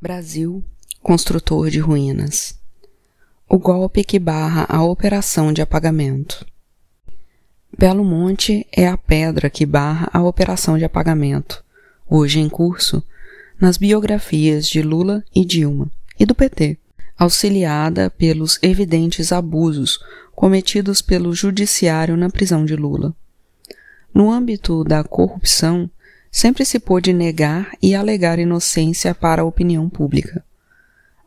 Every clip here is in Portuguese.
Brasil, construtor de ruínas. O golpe que barra a operação de apagamento. Belo Monte é a pedra que barra a operação de apagamento, hoje em curso, nas biografias de Lula e Dilma e do PT, auxiliada pelos evidentes abusos cometidos pelo judiciário na prisão de Lula. No âmbito da corrupção, sempre se pôde negar e alegar inocência para a opinião pública.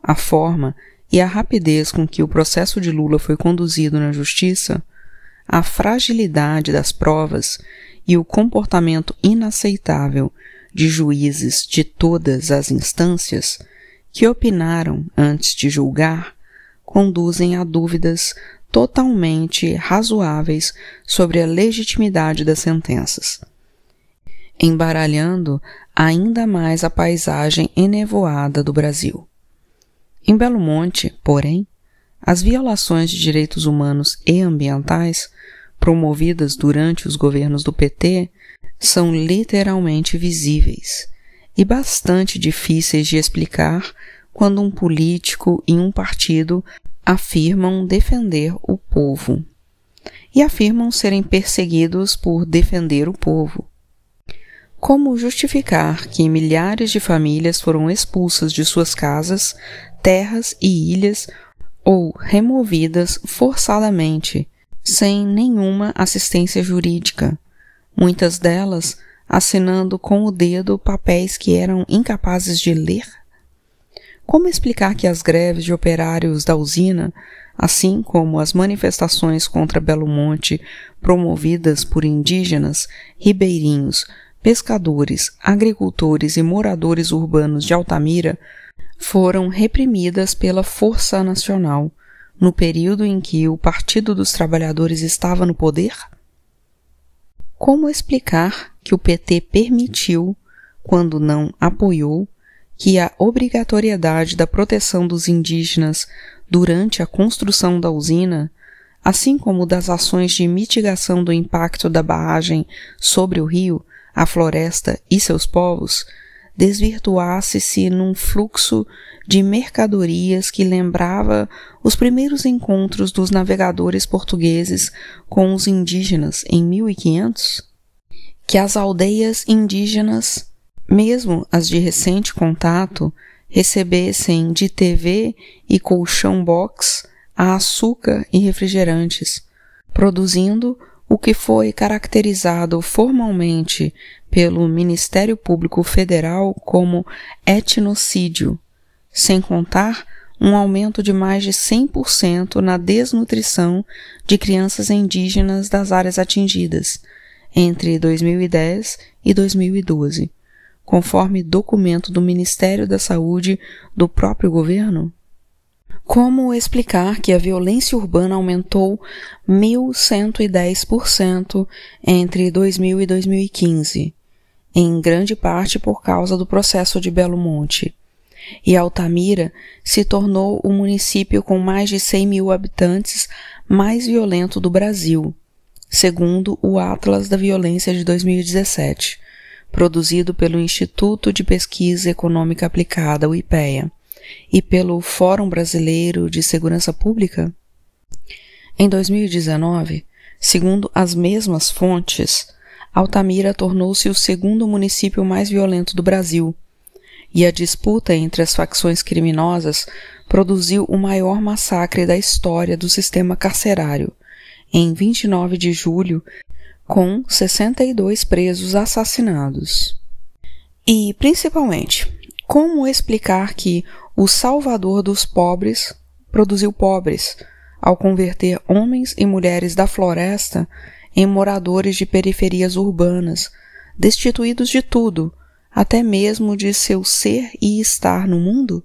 A forma e a rapidez com que o processo de Lula foi conduzido na justiça, a fragilidade das provas e o comportamento inaceitável de juízes de todas as instâncias que opinaram antes de julgar conduzem a dúvidas totalmente razoáveis sobre a legitimidade das sentenças embaralhando ainda mais a paisagem enevoada do Brasil. Em Belo Monte, porém, as violações de direitos humanos e ambientais promovidas durante os governos do PT são literalmente visíveis e bastante difíceis de explicar quando um político e um partido afirmam defender o povo e afirmam serem perseguidos por defender o povo. Como justificar que milhares de famílias foram expulsas de suas casas, terras e ilhas ou removidas forçadamente, sem nenhuma assistência jurídica, muitas delas assinando com o dedo papéis que eram incapazes de ler? Como explicar que as greves de operários da usina, assim como as manifestações contra Belo Monte promovidas por indígenas, ribeirinhos, pescadores, agricultores e moradores urbanos de Altamira foram reprimidas pela Força Nacional no período em que o Partido dos Trabalhadores estava no poder? Como explicar que o PT permitiu, quando não apoiou, que a obrigatoriedade da proteção dos indígenas durante a construção da usina, assim como das ações de mitigação do impacto da barragem sobre o rio, a floresta e seus povos, desvirtuasse-se num fluxo de mercadorias que lembrava os primeiros encontros dos navegadores portugueses com os indígenas em 1500? Que as aldeias indígenas, mesmo as de recente contato, recebessem de TV e colchão box a açúcar e refrigerantes, produzindo o que foi caracterizado formalmente pelo Ministério Público Federal como etnocídio, sem contar um aumento de mais de 100% na desnutrição de crianças indígenas das áreas atingidas entre 2010 e 2012, conforme documento do Ministério da Saúde do próprio governo? Como explicar que a violência urbana aumentou 1.110% entre 2000 e 2015, em grande parte por causa do processo de Belo Monte, e Altamira se tornou o município com mais de 100 mil habitantes mais violento do Brasil, segundo o Atlas da Violência de 2017, produzido pelo Instituto de Pesquisa Econômica Aplicada, o IPEA e pelo Fórum Brasileiro de Segurança Pública? Em 2019, segundo as mesmas fontes, Altamira tornou-se o segundo município mais violento do Brasil, e a disputa entre as facções criminosas produziu o maior massacre da história do sistema carcerário, em 29 de julho, com 62 presos assassinados. E, principalmente, como explicar que o Salvador dos pobres produziu pobres, ao converter homens e mulheres da floresta em moradores de periferias urbanas, destituídos de tudo, até mesmo de seu ser e estar no mundo?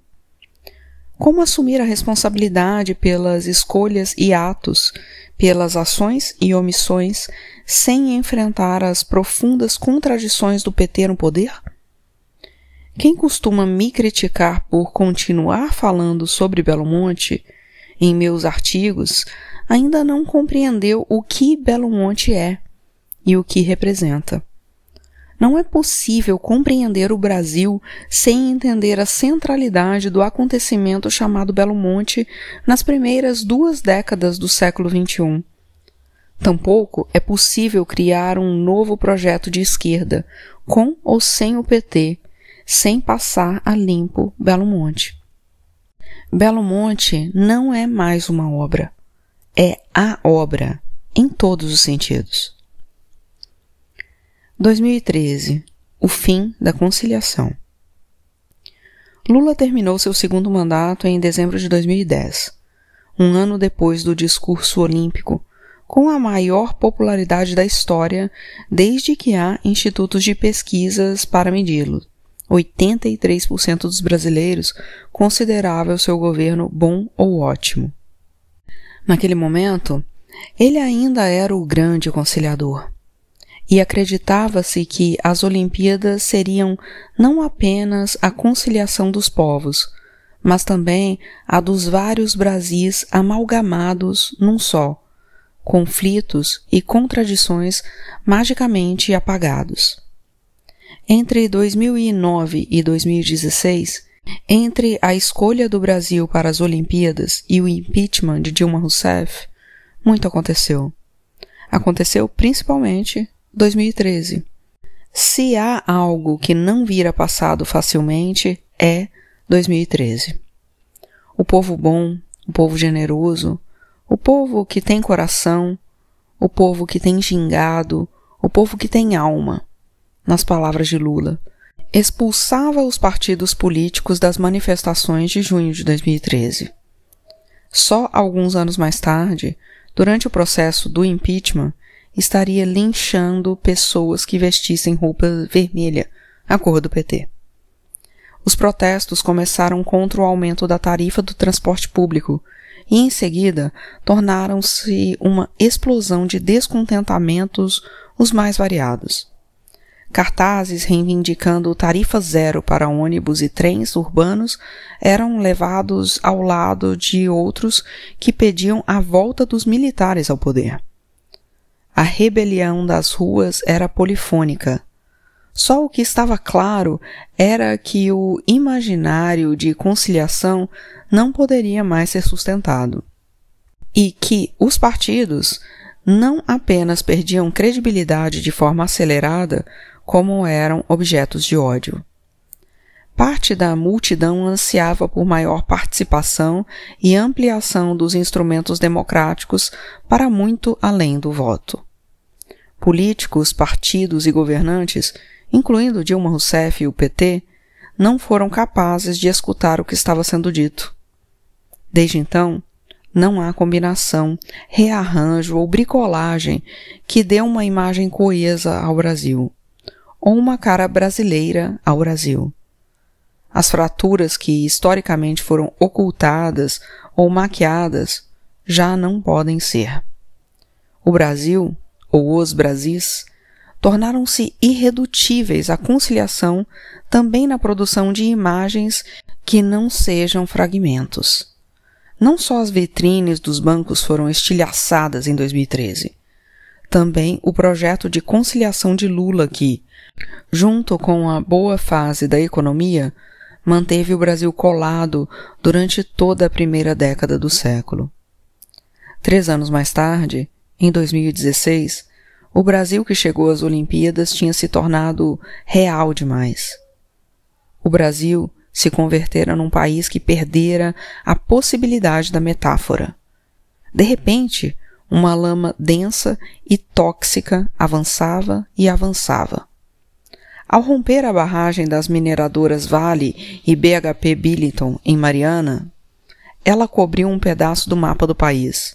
Como assumir a responsabilidade pelas escolhas e atos, pelas ações e omissões, sem enfrentar as profundas contradições do PT no poder? Quem costuma me criticar por continuar falando sobre Belo Monte em meus artigos ainda não compreendeu o que Belo Monte é e o que representa. Não é possível compreender o Brasil sem entender a centralidade do acontecimento chamado Belo Monte nas primeiras duas décadas do século XXI. Tampouco é possível criar um novo projeto de esquerda, com ou sem o PT, sem passar a limpo Belo Monte. Belo Monte não é mais uma obra, é a obra, em todos os sentidos. 2013 O fim da conciliação. Lula terminou seu segundo mandato em dezembro de 2010, um ano depois do discurso olímpico, com a maior popularidade da história desde que há institutos de pesquisas para medi-lo. 83% dos brasileiros consideravam seu governo bom ou ótimo. Naquele momento, ele ainda era o grande conciliador e acreditava-se que as Olimpíadas seriam não apenas a conciliação dos povos, mas também a dos vários Brasis amalgamados num só, conflitos e contradições magicamente apagados. Entre 2009 e 2016, entre a escolha do Brasil para as Olimpíadas e o impeachment de Dilma Rousseff, muito aconteceu. Aconteceu principalmente 2013. Se há algo que não vira passado facilmente, é 2013. O povo bom, o povo generoso, o povo que tem coração, o povo que tem gingado, o povo que tem alma, nas palavras de Lula, expulsava os partidos políticos das manifestações de junho de 2013. Só alguns anos mais tarde, durante o processo do impeachment, estaria linchando pessoas que vestissem roupa vermelha, a cor do PT. Os protestos começaram contra o aumento da tarifa do transporte público e, em seguida, tornaram-se uma explosão de descontentamentos os mais variados. Cartazes reivindicando tarifa zero para ônibus e trens urbanos eram levados ao lado de outros que pediam a volta dos militares ao poder. A rebelião das ruas era polifônica. Só o que estava claro era que o imaginário de conciliação não poderia mais ser sustentado. E que os partidos não apenas perdiam credibilidade de forma acelerada, como eram objetos de ódio. Parte da multidão ansiava por maior participação e ampliação dos instrumentos democráticos para muito além do voto. Políticos, partidos e governantes, incluindo Dilma Rousseff e o PT, não foram capazes de escutar o que estava sendo dito. Desde então, não há combinação, rearranjo ou bricolagem que dê uma imagem coesa ao Brasil, ou uma cara brasileira ao Brasil. As fraturas que historicamente foram ocultadas ou maquiadas já não podem ser. O Brasil ou os Brasis, tornaram-se irredutíveis à conciliação também na produção de imagens que não sejam fragmentos. Não só as vitrines dos bancos foram estilhaçadas em 2013, também o projeto de conciliação de Lula que, junto com a boa fase da economia, manteve o Brasil colado durante toda a primeira década do século. Três anos mais tarde, em 2016, o Brasil que chegou às Olimpíadas tinha se tornado real demais. O Brasil se convertera num país que perdera a possibilidade da metáfora. De repente, uma lama densa e tóxica avançava e avançava. Ao romper a barragem das mineradoras Vale e BHP Billiton em Mariana, ela cobriu um pedaço do mapa do país.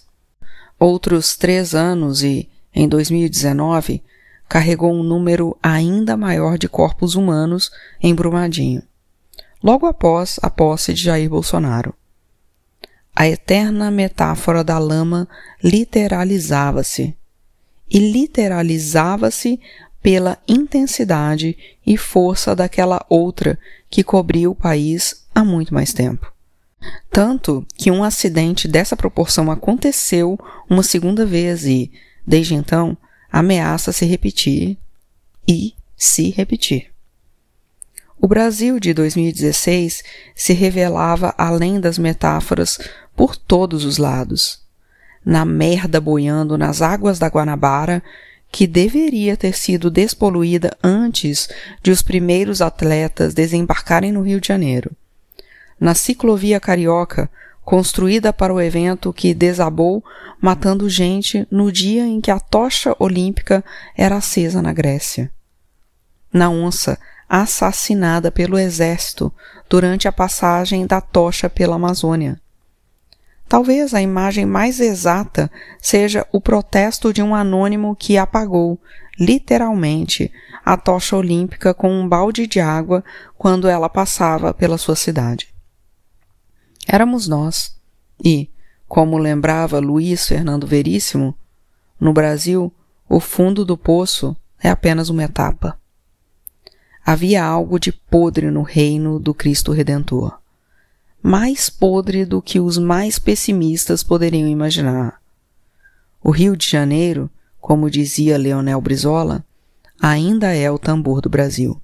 Outros três anos e, em 2019, carregou um número ainda maior de corpos humanos em Brumadinho, logo após a posse de Jair Bolsonaro. A eterna metáfora da lama literalizava-se, e literalizava-se pela intensidade e força daquela outra que cobria o país há muito mais tempo. Tanto que um acidente dessa proporção aconteceu uma segunda vez e, desde então, ameaça se repetir e se repetir. O Brasil de 2016 se revelava além das metáforas por todos os lados. Na merda boiando nas águas da Guanabara, que deveria ter sido despoluída antes de os primeiros atletas desembarcarem no Rio de Janeiro. Na ciclovia carioca, construída para o evento que desabou, matando gente no dia em que a tocha olímpica era acesa na Grécia. Na onça, assassinada pelo exército durante a passagem da tocha pela Amazônia. Talvez a imagem mais exata seja o protesto de um anônimo que apagou, literalmente, a tocha olímpica com um balde de água quando ela passava pela sua cidade. Éramos nós. E, como lembrava Luiz Fernando Veríssimo, no Brasil, o fundo do poço é apenas uma etapa. Havia algo de podre no reino do Cristo Redentor mais podre do que os mais pessimistas poderiam imaginar. O Rio de Janeiro, como dizia Leonel Brizola, ainda é o tambor do Brasil.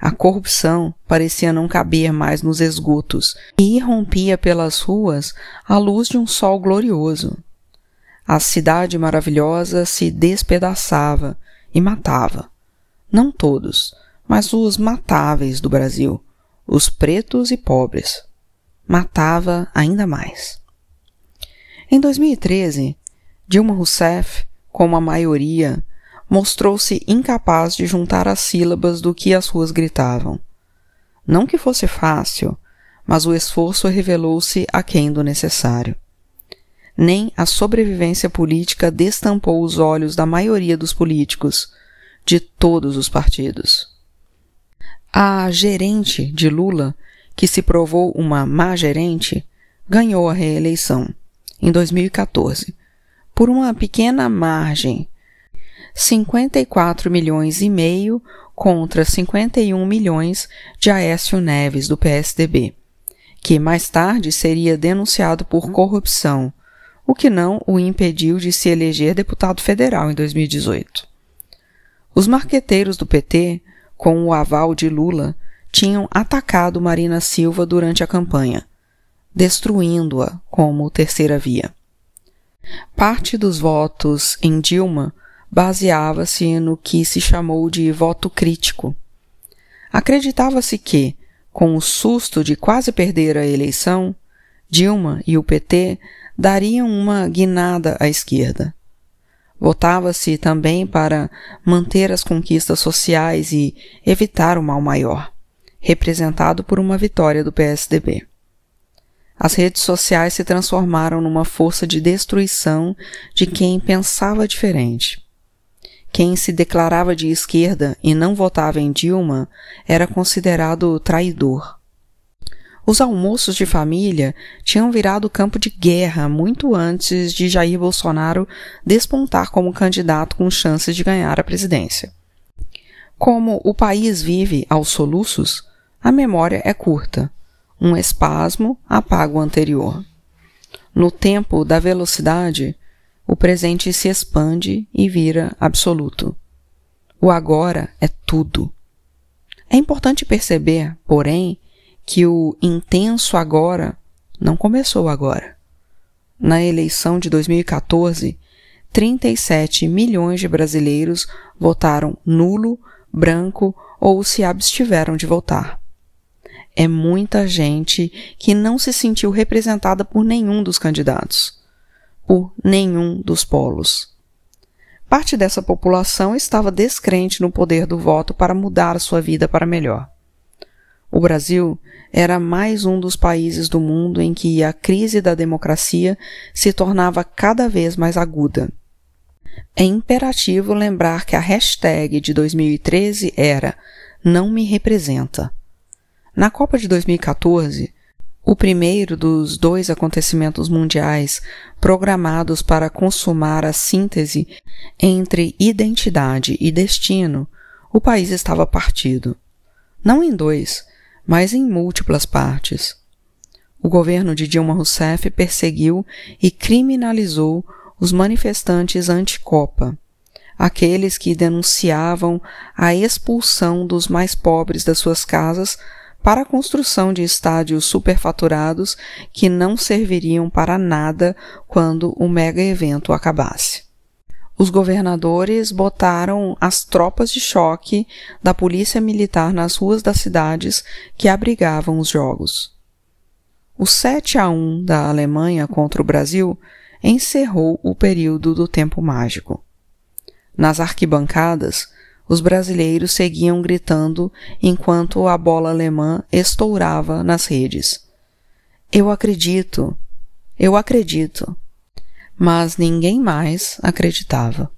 A corrupção parecia não caber mais nos esgotos e irrompia pelas ruas à luz de um sol glorioso. A cidade maravilhosa se despedaçava e matava. Não todos, mas os matáveis do Brasil, os pretos e pobres matava ainda mais. Em 2013, Dilma Rousseff, como a maioria, mostrou-se incapaz de juntar as sílabas do que as ruas gritavam. Não que fosse fácil, mas o esforço revelou-se aquém do necessário. Nem a sobrevivência política destampou os olhos da maioria dos políticos, de todos os partidos. A gerente de Lula que se provou uma má gerente, ganhou a reeleição em 2014 por uma pequena margem, 54 milhões e meio contra 51 milhões de Aécio Neves do PSDB, que mais tarde seria denunciado por corrupção, o que não o impediu de se eleger deputado federal em 2018. Os marqueteiros do PT, com o aval de Lula, tinham atacado Marina Silva durante a campanha, destruindo-a como terceira via. Parte dos votos em Dilma baseava-se no que se chamou de voto crítico. Acreditava-se que, com o susto de quase perder a eleição, Dilma e o PT dariam uma guinada à esquerda. Votava-se também para manter as conquistas sociais e evitar o mal maior representado por uma vitória do PSDB. As redes sociais se transformaram numa força de destruição de quem pensava diferente. Quem se declarava de esquerda e não votava em Dilma era considerado traidor. Os almoços de família tinham virado campo de guerra muito antes de Jair Bolsonaro despontar como candidato com chances de ganhar a presidência. Como o país vive aos soluços, a memória é curta. Um espasmo apaga o anterior. No tempo da velocidade, o presente se expande e vira absoluto. O agora é tudo. É importante perceber, porém, que o intenso agora não começou agora. Na eleição de 2014, 37 milhões de brasileiros votaram nulo, branco ou se abstiveram de votar é muita gente que não se sentiu representada por nenhum dos candidatos, por nenhum dos polos. Parte dessa população estava descrente no poder do voto para mudar sua vida para melhor. O Brasil era mais um dos países do mundo em que a crise da democracia se tornava cada vez mais aguda. É imperativo lembrar que a hashtag de 2013 era Não me representa. Na Copa de 2014, o primeiro dos dois acontecimentos mundiais programados para consumar a síntese entre identidade e destino, o país estava partido. Não em dois, mas em múltiplas partes. O governo de Dilma Rousseff perseguiu e criminalizou os manifestantes anti-Copa, aqueles que denunciavam a expulsão dos mais pobres das suas casas para a construção de estádios superfaturados que não serviriam para nada quando o mega evento acabasse. Os governadores botaram as tropas de choque da polícia militar nas ruas das cidades que abrigavam os jogos. O 7 a 1 da Alemanha contra o Brasil encerrou o período do tempo mágico. Nas arquibancadas, os brasileiros seguiam gritando enquanto a bola alemã estourava nas redes. Eu acredito! Eu acredito! Mas ninguém mais acreditava.